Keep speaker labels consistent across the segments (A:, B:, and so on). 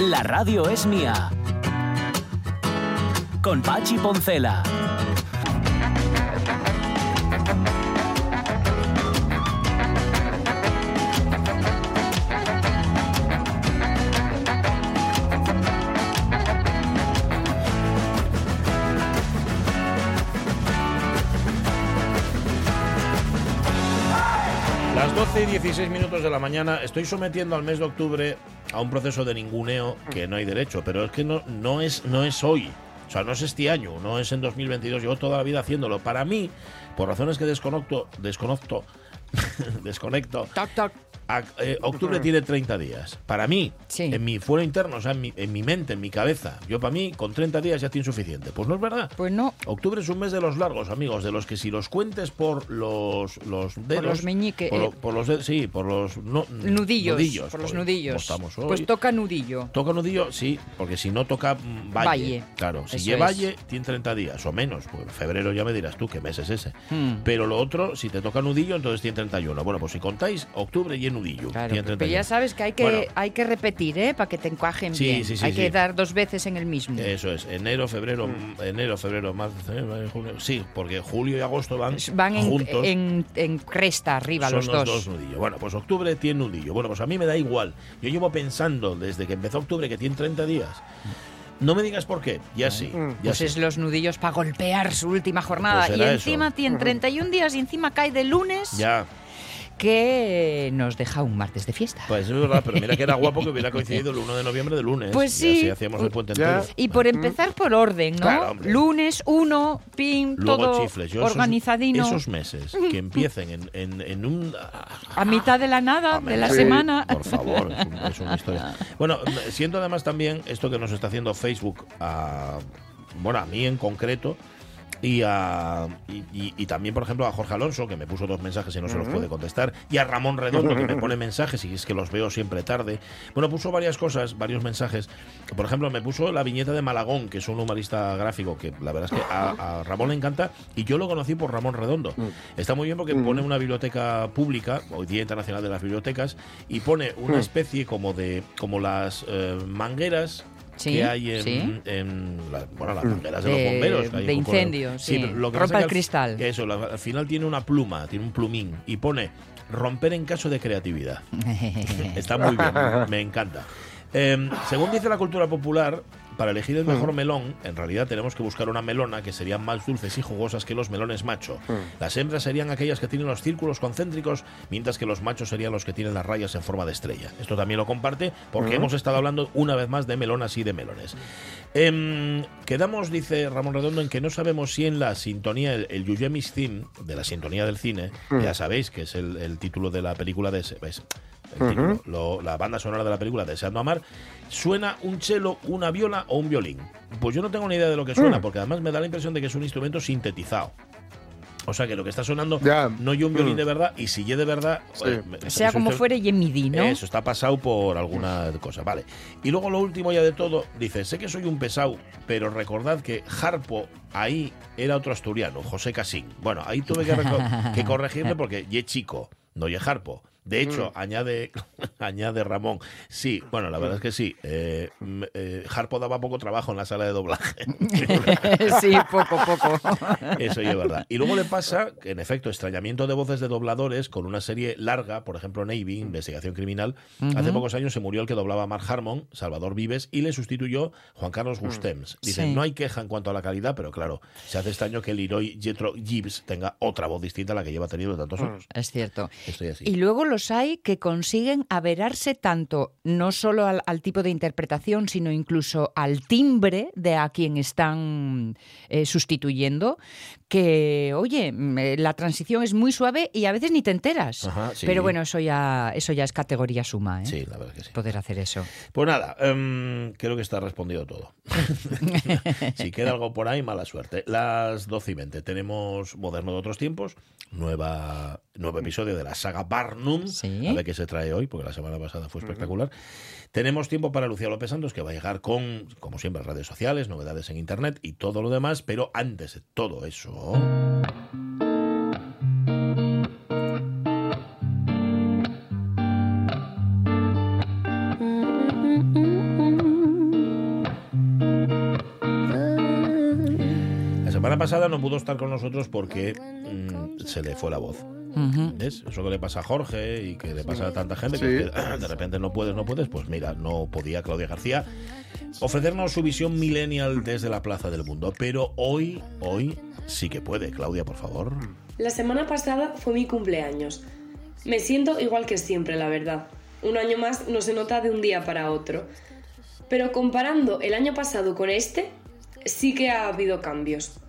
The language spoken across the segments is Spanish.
A: La radio es mía. Con Pachi Poncela.
B: Las 12 y 16 minutos de la mañana estoy sometiendo al mes de octubre a un proceso de ninguneo que no hay derecho, pero es que no, no, es, no es hoy. O sea, no es este año, no es en 2022, llevo toda la vida haciéndolo. Para mí, por razones que desconecto, desconecto, desconecto,
C: Toc, toc.
B: a- eh, octubre tiene 30 días. Para mí,
C: Sí.
B: en mi fuero interno, o sea, en mi, en mi mente, en mi cabeza, yo para mí, con 30 días ya tiene suficiente. Pues no es verdad.
C: Pues no.
B: Octubre es un mes de los largos, amigos, de los que si los cuentes por los, los dedos...
C: los meñiques,
B: Por,
C: eh.
B: por los dedos, sí, por los no-
C: Nudillos, por los
B: joder,
C: nudillos.
B: ¿cómo estamos hoy?
C: Pues toca nudillo.
B: Toca nudillo, sí, porque si no toca mm, valle.
C: Valle.
B: Claro, si lleva valle, tiene 30 días o menos. Pues febrero ya me dirás tú qué mes es ese.
C: Hmm.
B: Pero lo otro, si te toca nudillo, entonces tiene 31. Bueno, pues si contáis, octubre y en nudillo.
C: Claro, pero
B: 31.
C: ya sabes que hay que,
B: Bueno.
C: hay que repetir, ¿eh? Para que te encajen
B: Sí,
C: bien.
B: sí, sí,
C: hay que dar dos veces en el mismo.
B: Eso es, enero, febrero,
C: Hmm.
B: enero, febrero, marzo, junio. Sí, porque julio y agosto van,
C: Van en,
B: juntos.
C: en, en cresta arriba
B: Son
C: los dos.
B: nudillos. Bueno, pues octubre tiene nudillo. Bueno, pues a mí me da igual. Yo llevo pensando desde que empezó octubre que tiene 30 días. No me digas por qué, ya sí. Ya
C: Pues
B: sí.
C: es los nudillos para golpear su última jornada.
B: Pues
C: y encima
B: eso.
C: tiene 31 días y encima cae de lunes
B: Ya,
C: que nos deja un martes de fiesta.
B: pues es verdad, pero mira que era guapo que hubiera coincidido el 1 de noviembre de lunes.
C: Pues
B: Y así
C: sí.
B: hacíamos el puente entero.
C: Y por empezar por orden, ¿no?
B: Claro.
C: Lunes, uno, pim,
B: Luego
C: todo
B: chifles. Yo esos-
C: organizadino.
B: Esos, meses que empiecen en, en- en un...
C: A mitad de la nada, de la
D: sí.
C: semana.
B: Por favor, es, un- es una historia. Bueno, siento además también esto que nos está haciendo Facebook, a, bueno, a mí en concreto, y, a, y, y- y también, por ejemplo, a Jorge Alonso, que me puso dos mensajes y no se los puede contestar, y a Ramón Redondo, que me pone mensajes y es que los veo siempre tarde. Bueno, puso varias cosas, varios mensajes. Por ejemplo, me puso la viñeta de Malagón, que es un humorista gráfico, que la verdad es que a, a Ramón le encanta, y yo lo conocí por Ramón Redondo. Está muy bien porque pone una biblioteca pública, hoy Día Internacional de las Bibliotecas, y pone una especie como de, como las eh, mangueras
C: Sí,
B: que hay en,
C: sí.
B: en la- bueno, las mangueras de, los bomberos.
C: de incendios, sí.
B: pero lo que
C: Rompa el
B: que
C: cristal.
B: que eso, al final tiene una pluma, tiene un plumín, y pone romper en caso de creatividad. Está muy bien, me encanta. Eh, según dice la cultura popular, para elegir el mejor melón, en realidad tenemos que buscar una melona que serían más dulces y jugosas que los melones macho. Las hembras serían aquellas que tienen los círculos concéntricos, mientras que los machos serían los que tienen las rayas en forma de estrella. Esto también lo comparte porque hemos estado hablando una vez más de melonas y de melones. Em, quedamos, dice Ramón Redondo, en que no sabemos si en la sintonía, el, el Yuyemis Theme, de la sintonía del cine, ya sabéis que es el, el título de la película de... ese- ¿ves? El título, lo- la banda sonora de la película Deseando Amar, suena un cello, una viola o un violín. Pues yo no tengo ni idea de lo que suena, porque además me da la impresión de que es un instrumento sintetizado. O sea que lo que está sonando
D: Ya.
B: no y un violín
D: Mm.
B: de verdad, y si ye de verdad,
D: Sí.
B: pues,
C: sea como
B: usted-
C: fuere, y en MIDI, ¿no?
B: eso, está pasado por alguna cosa, vale. Y luego lo último ya de todo, dice, sé que soy un pesado, pero recordad que Harpo ahí era otro asturiano, José Casín. Bueno, ahí tuve que, que corregirle porque ye chico, no ye Harpo. De hecho, añade, añade Ramón, sí, bueno, la verdad es que sí, eh, mm, eh, Harpo daba poco trabajo en la sala de doblaje.
C: sí, poco, poco.
B: Eso es verdad. Y luego le pasa, que, en efecto, extrañamiento de voces de dobladores con una serie larga, por ejemplo, Navy, Investigación Criminal. Hace pocos años se murió el que doblaba a Mark Harmon, Salvador Vives, y le sustituyó Juan Carlos Gustems. Dicen,
C: Sí.
B: no hay queja en cuanto a la calidad, pero claro, se hace extraño que Leroy Jetro Gibbs tenga otra voz distinta a la que lleva tenido tantos años.
C: Es cierto.
B: Estoy así.
C: Y luego los hay que consiguen averarse tanto, no solo al, al tipo de interpretación, sino incluso al timbre de a quien están eh, sustituyendo, que, oye, la transición es muy suave y a veces ni te enteras.
B: Ajá, sí.
C: Pero bueno, eso ya, eso ya es categoría suma, ¿eh?
B: Sí, la verdad que sí.
C: Poder hacer eso.
B: Pues nada, em, creo que está respondido todo. si queda algo por ahí, mala suerte. Las 12 y 20 tenemos Moderno de otros tiempos, nueva, nuevo episodio de la saga Barnum.
C: Sí.
B: A ver qué se trae hoy, porque la semana pasada fue espectacular. Tenemos tiempo para Lucía López Santos, que va a llegar con, como siempre, redes sociales, novedades en Internet y todo lo demás. Pero antes de todo eso... La semana pasada no pudo estar con nosotros porque mm, se le fue la voz. Eso que le pasa a Jorge y que le pasa a tanta gente, que que, de repente no puedes, no puedes, pues mira, no podía Claudia García ofrecernos su visión millennial desde la Plaza del Mundo. Pero hoy, hoy sí que puede. Claudia, por favor.
D: La semana pasada fue mi cumpleaños. Me siento igual que siempre, la verdad. Un año más no se nota de un día para otro. Pero comparando el año pasado con este, sí que ha habido cambios.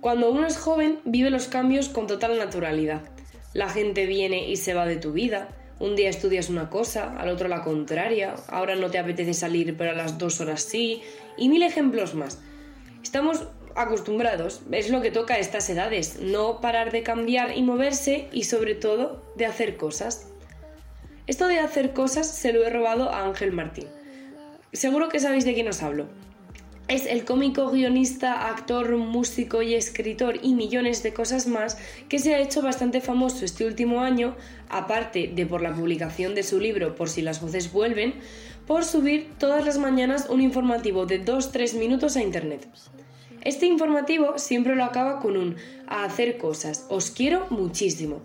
D: Cuando uno es joven, vive los cambios con total naturalidad. La gente viene y se va de tu vida. Un día estudias una cosa, al otro la contraria. Ahora no te apetece salir, pero a las dos horas sí. Y mil ejemplos más. Estamos acostumbrados, es lo que toca a estas edades, no parar de cambiar y moverse y sobre todo de hacer cosas. Esto de hacer cosas se lo he robado a Ángel Martín. Seguro que sabéis de quién os hablo. Es el cómico, guionista, actor, músico y escritor y millones de cosas más que se ha hecho bastante famoso este último año, aparte de por la publicación de su libro Por si las voces vuelven, por subir todas las mañanas un informativo de 2-3 minutos a internet. Este informativo siempre lo acaba con un a hacer cosas, os quiero muchísimo.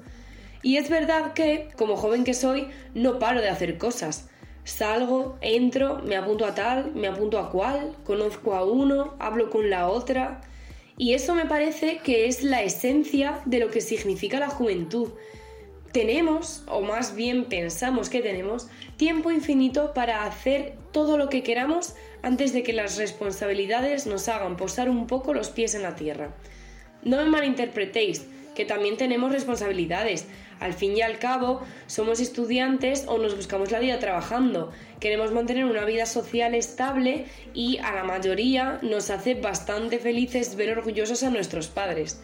D: Y es verdad que, como joven que soy, no paro de hacer cosas. Salgo, entro, me apunto a tal, me apunto a cual, conozco a uno, hablo con la otra. Y eso me parece que es la esencia de lo que significa la juventud. Tenemos, o más bien pensamos que tenemos, tiempo infinito para hacer todo lo que queramos antes de que las responsabilidades nos hagan posar un poco los pies en la tierra. No me malinterpretéis, que también tenemos responsabilidades. Al fin y al cabo, somos estudiantes o nos buscamos la vida trabajando. Queremos mantener una vida social estable y a la mayoría nos hace bastante felices ver orgullosos a nuestros padres.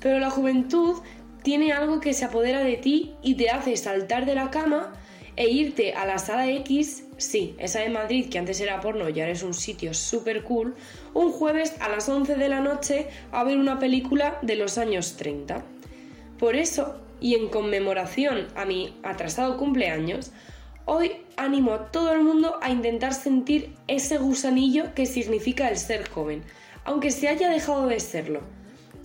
D: Pero la juventud tiene algo que se apodera de ti y te hace saltar de la cama e irte a la sala X, sí, esa de Madrid que antes era porno y ahora es un sitio súper cool, un jueves a las 11 de la noche a ver una película de los años 30. Por eso, y en conmemoración a mi atrasado cumpleaños, hoy animo a todo el mundo a intentar sentir ese gusanillo que significa el ser joven, aunque se haya dejado de serlo.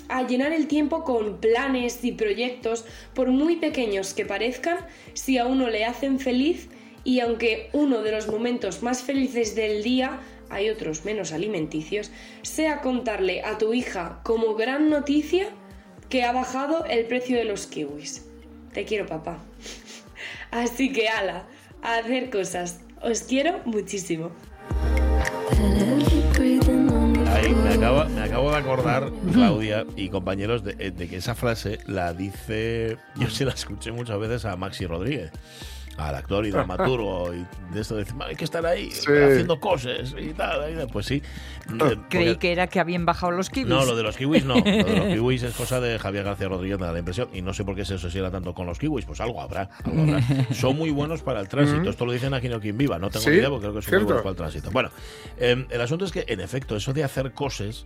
D: A llenar el tiempo con planes y proyectos, por muy pequeños que parezcan, si a uno le hacen feliz y aunque uno de los momentos más felices del día, hay otros menos alimenticios, sea contarle a tu hija como gran noticia que ha bajado el precio de los kiwis. Te quiero, papá. Así que ala, a hacer cosas. Os quiero muchísimo.
B: Me acabo, de acordar, Claudia y compañeros, de que esa frase la dice. Yo se la escuché muchas veces a Maxi Rodríguez, al actor y dramaturgo, y de esto de decir, hay que estar ahí
E: Sí.
B: haciendo cosas y tal. y pues sí. Eh,
C: Creí
B: porque-
C: que era que habían bajado los kiwis.
B: No, lo de los kiwis no. Lo de los kiwis es cosa de Javier García Rodríguez, me da la impresión. Y no sé por qué se asociara tanto con los kiwis. Pues algo habrá. algo habrá. Son muy buenos para el tránsito. Esto lo dicen aquí no quien viva. No tengo
E: Sí,
B: idea porque creo que son muy
E: cierto.
B: buenos para el tránsito. Bueno, eh, el asunto es que, en efecto, eso de hacer cosas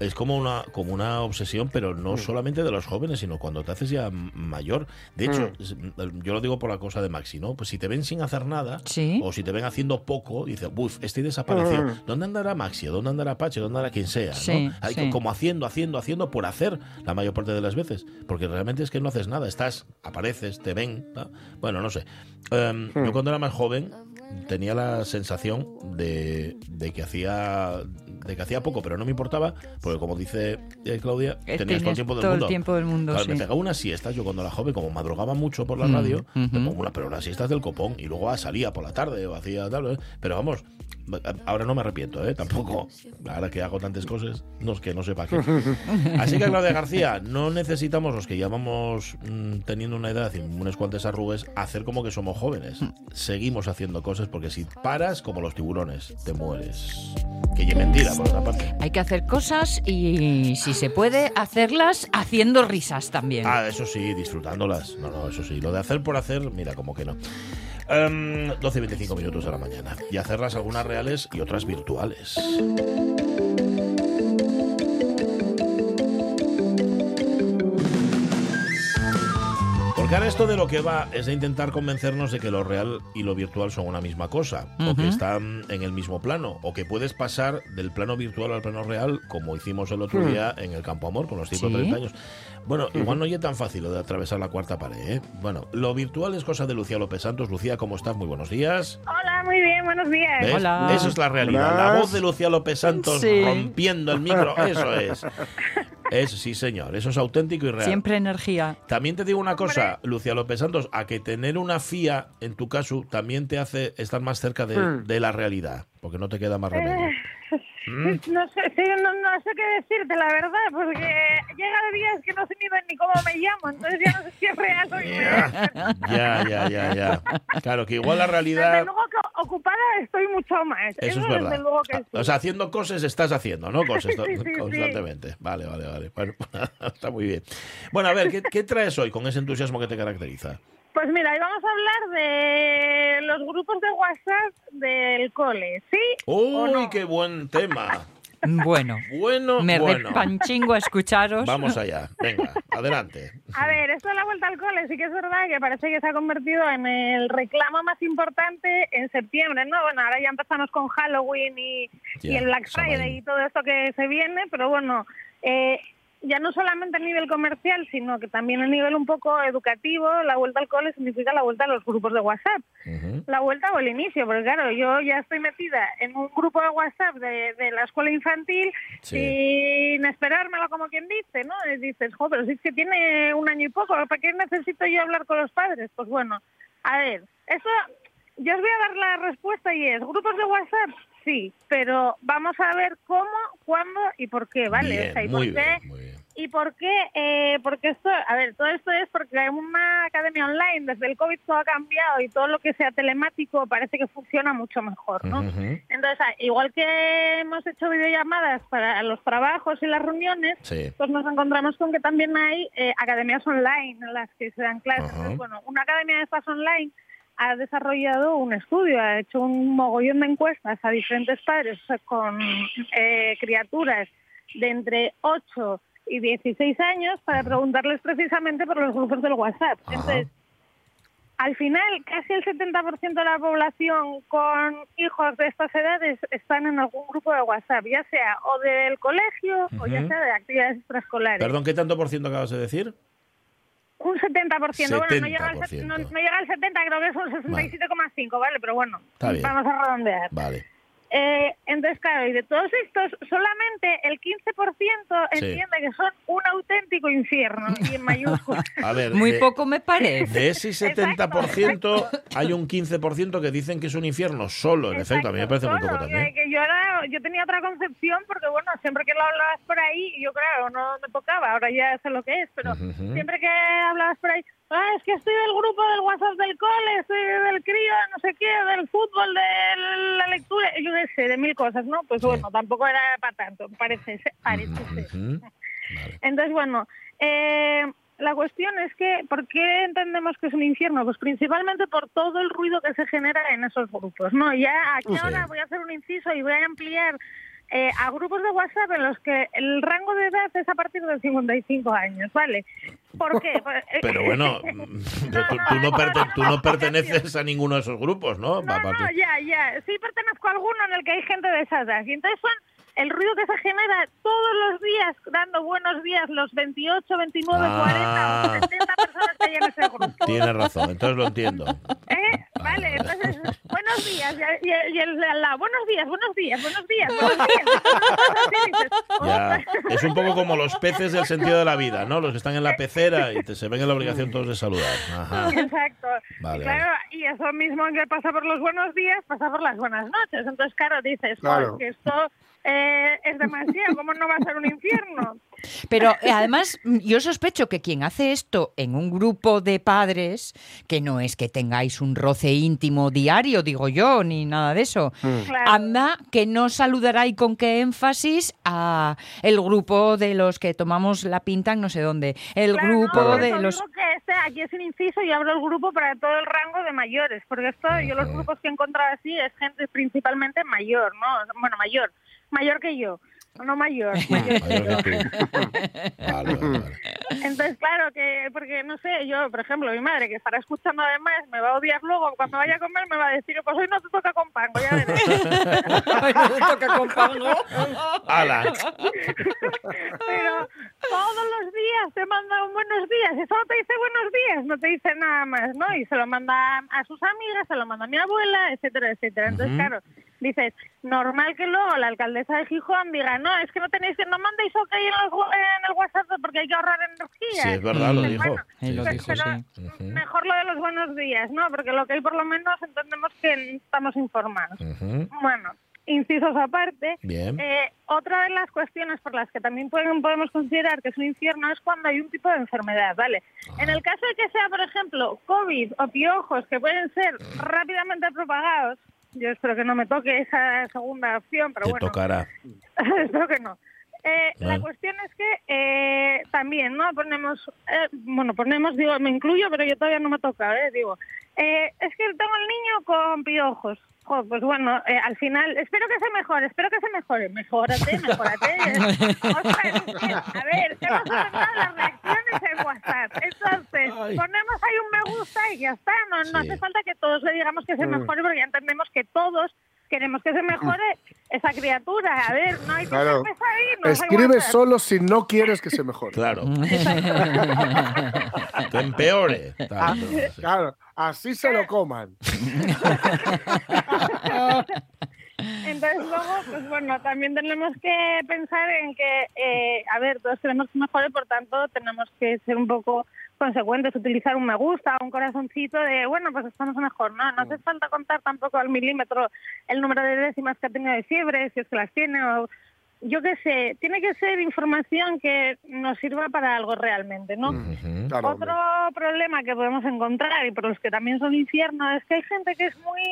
B: es como una, como una obsesión, pero no solamente de los jóvenes, sino cuando te haces ya mayor. De hecho, es- yo lo digo por la cosa de Maxi, ¿no? Pues si te ven sin hacer nada,
C: Sí.
B: o si te ven haciendo poco, dices, buf, este desaparecido. ¿Dónde andará Maxi? ¿Dónde andará Pache? ¿Dónde andará quien sea? Hay
C: sí.
B: como haciendo, haciendo, haciendo por hacer la mayor parte de las veces. Porque realmente es que no haces nada. Estás, apareces, te ven. ¿no? Bueno, no sé. Em, Yo cuando era más joven, tenía la sensación de, de que hacía de que hacía poco, pero no me importaba, porque como dice eh, Claudia,
C: Eh,
B: tenías todo el tiempo del
C: todo el
B: mundo.
C: tiempo del mundo,
B: Claro,
C: sí.
B: Me pegaba una siesta, yo cuando era joven, como madrugaba mucho por la
C: Mm,
B: radio, me
C: ujú.
B: pongo una, pero las siestas del copón, y luego salía por la tarde o hacía tal, ¿eh? pero vamos, ahora no me arrepiento, ¿eh? tampoco, ahora que hago tantas cosas, no es que no sepa qué. Así que Claudia García, no necesitamos los que ya vamos mm, teniendo una edad y unas cuantas arrugas, hacer como que somos jóvenes. Seguimos haciendo cosas porque si paras como los tiburones, te mueres. Que ya mentira, por otra parte.
C: Hay que hacer cosas y, si se puede, hacerlas haciendo risas también.
B: Ah, eso sí, disfrutándolas. No, no, eso sí. Lo de hacer por hacer, mira, como que no. Em, 12 y 25 minutos de la mañana. Y hacerlas algunas reales y otras virtuales. Porque ahora esto de lo que va es de intentar convencernos de que lo real y lo virtual son una misma cosa, o que están en el mismo plano, o que puedes pasar del plano virtual al plano real, como hicimos el otro día en el Campo Amor con los 130
C: Sí.
B: años. Bueno, igual no es tan fácil lo de atravesar la cuarta pared, ¿eh? Bueno, lo virtual es cosa de Lucía López Santos. Lucía, ¿cómo estás? Muy buenos días.
E: Hola, muy bien, buenos días.
B: ¿Ves?
C: Hola.
B: Eso es la realidad. La voz de Lucía López Santos
C: Sí.
B: rompiendo el micro, eso es. Es, sí, señor, eso es auténtico y real.
C: Siempre energía.
B: También te digo una cosa, Lucía López Santos, a que tener una FIA en tu caso también te hace estar más cerca de,
F: Hmm.
B: de la realidad, porque no te queda más remedio. ¿Mm?
E: No sé, sí, no, no sé qué decirte, la verdad, porque llega de días que no sé ni, ni cómo me llamo, entonces ya no sé si es real o
B: Ya, ya, ya, ya, ya. Claro, que igual la
E: Desde
B: realidad...
E: luego que ocupada estoy mucho más.
B: Eso es
E: desde
B: verdad.
E: luego que sí.
B: O sea, haciendo cosas estás haciendo, ¿no? Cosas
E: sí.
B: constantemente. Vale, vale, vale. Bueno, está muy bien. Bueno, a ver, ¿qué, qué traes hoy con ese entusiasmo que te caracteriza?
E: Pues mira, hoy vamos a hablar de los grupos de WhatsApp del cole, ¿sí? o
B: ¡Uy,
E: no?
B: qué buen tema!
C: Bueno,
B: Bueno,
C: me
B: bueno.
C: repanchingo a escucharos.
B: Vamos allá. Venga, adelante.
E: A ver, esto de la vuelta al cole sí que es verdad que parece que se ha convertido en el reclamo más importante en septiembre, ¿no? Bueno, ahora ya empezamos con Halloween y, y el Black. Friday y todo esto que se viene, pero bueno, eh, ya no solamente a nivel comercial, sino que también a nivel un poco educativo, la vuelta al cole significa la vuelta a los grupos de WhatsApp la vuelta o el inicio, porque claro, yo ya estoy metida en un grupo de WhatsApp de, de la escuela infantil
B: Sí.
E: sin esperármelo como quien dice, ¿no? Y dices, jo, pero si es que tiene un año y poco, ¿para qué necesito yo hablar con los padres? Pues bueno, a ver, eso, yo os voy a dar la respuesta y es, ¿grupos de WhatsApp? Sí, pero vamos a ver cómo, cuándo y por qué, ¿vale?
B: Bien,
E: O sea, y
B: muy
E: por qué
B: bien, muy bien.
E: ¿Y por qué? Eh, porque esto, a ver, todo esto es porque hay una academia online, desde el COVID todo ha cambiado y todo lo que sea telemático parece que funciona mucho mejor, ¿no? Entonces, ah, igual que hemos hecho videollamadas para los trabajos y las reuniones,
B: Sí.
E: pues nos encontramos con que también hay eh, academias online en las que se dan clases. Entonces, bueno, una academia de estas online ha desarrollado un estudio, ha hecho un mogollón de encuestas a diferentes padres con eh, criaturas de entre 8 y 16 años para preguntarles precisamente por los grupos del WhatsApp.
B: Ajá.
E: Entonces, al final, casi el 70% de la población con hijos de estas edades están en algún grupo de WhatsApp, ya sea o del colegio o ya sea de actividades extraescolares.
B: Perdón, ¿qué tanto por ciento acabas de decir?
E: Un 70%, bueno, no llega, al,
B: 70%.
E: no, no llega al 70, creo que es un 67,5, ¿vale? Pero bueno, vamos a redondear.
B: Vale.
E: Eh, entonces, claro, y de todos estos, solamente el 15%
B: Sí.
E: entiende que son un auténtico infierno, y en mayúsculas.
B: A ver,
C: Muy
B: de,
C: poco me parece.
B: de ese 70% hay un 15% que dicen que es un infierno solo, en efecto. A mí me parece muy
E: Exacto,
B: poco
E: solo,
B: también.
E: Que, que yo, era, yo tenía otra concepción porque, bueno, siempre que lo hablabas por ahí, yo claro, no me tocaba, ahora ya sé lo que es, pero siempre que hablabas por ahí, ah, es que estoy del grupo del WhatsApp del cole, estoy del crío, no sé qué, del fútbol, de la lectura, yo qué sé, de mil cosas, ¿no? Pues
B: Sí.
E: bueno, tampoco era para tanto, parece ser. Parece ser.
B: Ujú. Vale.
E: Entonces, bueno, eh, la cuestión es que, ¿por qué entendemos que es un infierno? Pues principalmente por todo el ruido que se genera en esos grupos, ¿no? Ya aquí ahora voy a hacer un inciso y voy a ampliar eh, a grupos de WhatsApp en los que el rango de edad es a partir de 55 años, ¿vale? ¿Por qué? Eh,
B: Pero bueno, mm, tú, tú no perte- tú no perteneces a ninguno de esos grupos, ¿no?
E: No, no, ya, ya. Sí pertenezco a alguno en el que hay gente de esa edad. Y entonces son el ruido que se genera todos los días, dando buenos días los 28, 29,
B: Ah.
E: 40 o 70 personas que hay en ese grupo.
B: Tienes razón, entonces lo entiendo.
E: ¿Eh? Vale, entonces, buenos días. Y, y- y el de al lado, buenos días, buenos días, buenos días, buenos días.
B: Ya, es un poco como los peces del sentido de la vida, ¿no? Los que están en la pecera y te, se ven en la obligación todos de saludar. Ajá.
E: Exacto.
B: Vale,
E: y claro, y eso mismo que pasa por los buenos días, pasa por las buenas noches. Entonces, claro, dices,
F: Claro.
E: "Joder, que esto eh, es demasiado, ¿cómo no va a ser un infierno?
C: Pero eh, además, mm, yo sospecho que quien hace esto en un grupo de padres, que no es que tengáis un roce íntimo diario, digo yo, ni nada de eso,
E: Claro.
C: anda que no saludará y con qué énfasis a el grupo de los que tomamos la pinta en no sé dónde, el
E: Claro,
C: grupo
E: no,
C: de los...
E: digo que este aquí es un inciso y abro el grupo para todo el rango de mayores, porque esto yo los grupos que he encontrado así es gente principalmente mayor, ¿no? Bueno, mayor, mayor que yo, no mayor, mayor que yo.
B: Mayor que tú. Vale, vale, vale.
E: Entonces, claro, que porque no sé, yo, por ejemplo, mi madre que estará escuchando además me va a odiar luego, cuando vaya a comer me va a decir, pues hoy no te toca con pan, ya verás.
B: ¡Hala!
E: Pero todos los días te manda un buenos días y solo te dice buenos días, no te dice nada más, ¿no? Y se lo manda a sus amigas, se lo manda a mi abuela, etcétera, etcétera. Entonces, claro, dices, normal que luego la alcaldesa de Gijón diga, no, es que no tenéis que, no mandéis ok en, los wa- en el WhatsApp porque hay que ahorrar energía.
B: Sí, es verdad, lo dijo.
E: bueno,
C: Sí, lo
E: pues,
C: dijo,
E: pero
C: sí.
B: Ujú.
E: Mejor lo de los buenos días, ¿no? Porque lo que hay por lo menos entendemos que estamos informados. Bueno, incisos aparte,
B: Bien.
E: eh, otra de las cuestiones por las que también pueden- podemos considerar que es un infierno es cuando hay un tipo de enfermedad, ¿vale? En el caso de que sea, por ejemplo, COVID o piojos que pueden ser rápidamente propagados, yo espero que no me toque esa segunda opción, pero
B: Te
E: bueno,
B: tocará.
E: espero que no. Eh, La cuestión es que eh, también, ¿no? Ponemos, eh, bueno, ponemos, digo, me incluyo, pero yo todavía no me toca, ¿eh? Digo, eh, es que tengo el niño con piojos. Jo, pues bueno, eh, al final, espero que se mejore, espero que se mejore. Mejórate, mejórate. Ostras, es que, a ver, hemos ordenado las reacciones en WhatsApp. Entonces,
B: Ay.
E: ponemos ahí un me gusta y ya está. No, no hace falta que todos le digamos que se mejore porque ya entendemos que todos queremos que se mejore esa criatura. A ver, no hay que
F: Claro.
E: ser pesadino.
F: Escribe solo si no quieres que se mejore.
B: Claro. que empeore. Sí.
F: Claro, así se lo coman.
E: Entonces luego, pues bueno, también tenemos que pensar en que, eh, a ver, todos queremos que mejore, por tanto tenemos que ser un poco consecuentes, utilizar un me gusta, un corazoncito de, bueno, pues estamos mejor, ¿no? No hace falta contar tampoco al milímetro el número de décimas que ha tenido de fiebre, si es que las tiene o... Yo qué sé, tiene que ser información que nos sirva para algo realmente, ¿no?
B: Ujú.
F: Claro, hombre.
E: Otro problema que podemos encontrar y por los que también son infierno es que hay gente que es muy,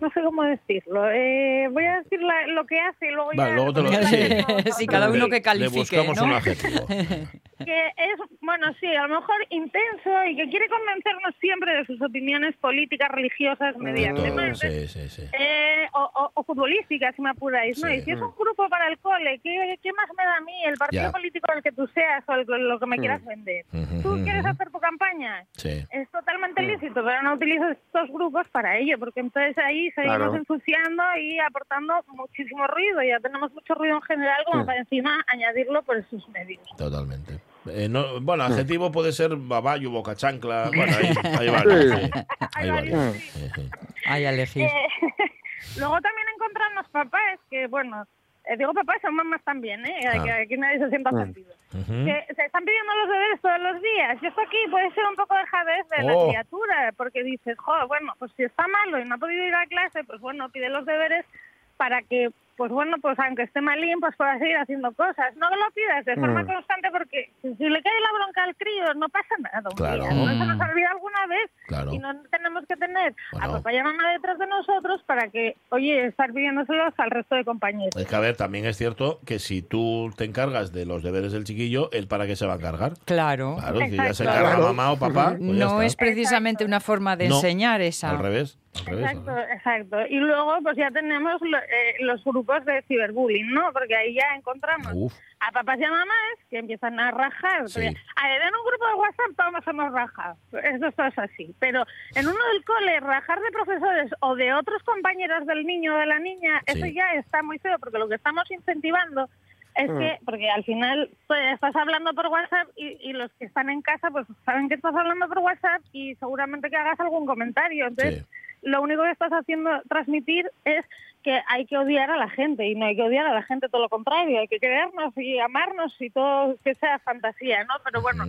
E: no sé cómo decirlo. Eh, voy a decir la- lo que hace y luego
B: Vale,
E: ya.
B: luego te lo
C: Sí, sí, cada uno que
B: Le
C: califique,
B: buscamos
C: ¿no?
B: un adjetivo.
E: Que es, bueno, sí, a lo mejor intenso y que quiere convencernos siempre de sus opiniones políticas, religiosas,
B: Todo,
E: medianamente.
B: sí, sí, sí.
E: Eh, o, o- o futbolísticas, si me apuráis, ¿no? Y si es un grupo para el cole, ¿qué, qué más me da a mí el partido
B: Ya.
E: político del que tú seas o el- lo que me quieras vender?
B: Ujú,
E: ¿Tú quieres hacer tu campaña?
B: Sí.
E: Es totalmente lícito, pero no utilizo estos grupos para ello, porque entonces ahí seguimos
F: Claro.
E: ensuciando y aportando muchísimo ruido. Ya tenemos mucho ruido en general, como para encima añadirlo por sus medios.
B: Totalmente. Eh, no- bueno, adjetivo puede ser babayo, boca chancla. Bueno, hay, hay varios.
F: Sí.
B: sí. Hay
E: Hay
B: varios.
E: varios,
B: Sí, sí.
C: Hay a elegir.
E: Eh, luego también encontramos papás que, bueno, eh, digo papás, son mamás también, ¿eh?
B: Ah.
E: Que aquí nadie se sienta ofendido.
B: Ujú.
E: que se están pidiendo los deberes todos los días. Y esto aquí puede ser un poco de jadez de
B: Oh.
E: la criatura, porque dices, jo, bueno, pues si está malo y no ha podido ir a clase, pues bueno, pide los deberes para que, pues bueno, pues aunque esté malín, pues pueda seguir haciendo cosas. No lo pidas de forma
F: Mm.
E: constante porque si le cae la bronca al crío, no pasa nada.
B: Claro.
E: No se nos
C: Mm.
E: olvida alguna vez
B: Claro.
E: y no tenemos que tener a
B: Bueno.
E: papá y a mamá detrás de nosotros para que, oye, estar pidiéndoselos al resto de compañeros.
B: Es que, a ver, también es cierto que si tú te encargas de los deberes del chiquillo, ¿él para qué se va a encargar?
C: Claro.
B: Claro, si ya se
E: Exacto.
B: encarga
F: Claro.
B: mamá o papá, pues
C: no es precisamente una forma de
B: No,
C: enseñar esa.
B: Al revés. Al revés, al
E: Exacto,
B: revés.
E: exacto. Y luego pues ya tenemos lo- eh, los grupos de ciberbullying, ¿no? Porque ahí ya encontramos
B: Uf,
E: a papás y a mamás que empiezan a rajar.
B: Sí.
E: A ver, en un grupo de WhatsApp todos hemos rajado. Eso es así. Pero en uno del cole, rajar de profesores o de otros compañeros del niño o de la niña,
B: Sí.
E: eso ya está muy feo porque lo que estamos incentivando es que, porque al final pues, estás hablando por WhatsApp y, y los que están en casa pues saben que estás hablando por WhatsApp y seguramente que hagas algún comentario. Entonces, lo único que estás haciendo transmitir es que hay que odiar a la gente y no hay que odiar a la gente, todo lo contrario, hay que querernos y amarnos y todo que sea fantasía, ¿no? Pero bueno,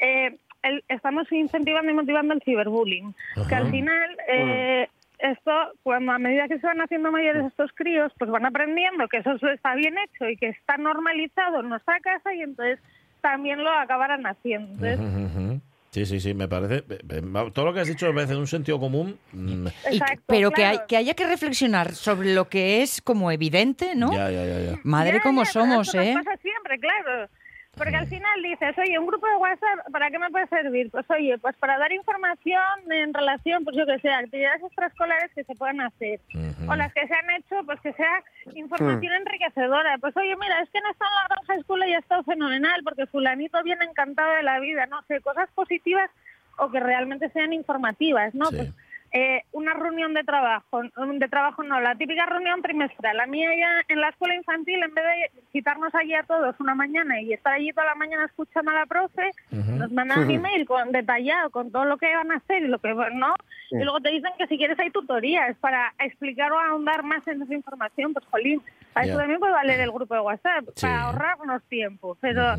E: eh, el- estamos incentivando y motivando el ciberbullying, que al final eh, esto, cuando a medida que se van haciendo mayores estos críos, pues van aprendiendo que eso está bien hecho y que está normalizado en nuestra casa y entonces también lo acabarán haciendo. Entonces.
B: Sí, sí, sí, me parece. eh, eh, Todo lo que has dicho me parece de un sentido común. mm,
C: Y-
E: Exacto,
C: pero que, hay, que haya que reflexionar sobre lo que es como evidente, ¿no?
B: Ya, ya, ya, ya.
C: Madre
E: Ya,
C: como
E: ya, pero
C: somos,
E: eso nos
C: ¿eh?
E: pasa siempre, claro. Porque al final dices, oye, un grupo de WhatsApp, ¿para qué me puede servir? Pues oye, pues para dar información en relación, pues yo que sé, actividades extraescolares que se puedan hacer. O las que se han hecho, pues que sea información enriquecedora. Pues oye, mira, es que no está en la granja escuela y ha estado fenomenal, porque fulanito viene encantado de la vida, no sé, cosas positivas o que realmente sean informativas, ¿no?
B: Sí.
E: Pues eh, una reunión de trabajo, mm, de trabajo no, la típica reunión trimestral. La mía ya en la escuela infantil, en vez de citarnos allí a todos una mañana y estar allí toda la mañana escuchando a la profe, nos mandan un email con, detallado con todo lo que van a hacer y lo que no. Y luego te dicen que si quieres hay tutorías para explicar o ahondar más en esa información. Pues, jolín, para
B: Ya.
E: eso también puede valer el grupo de WhatsApp,
B: Sí.
E: para ahorrarnos tiempo. Pero.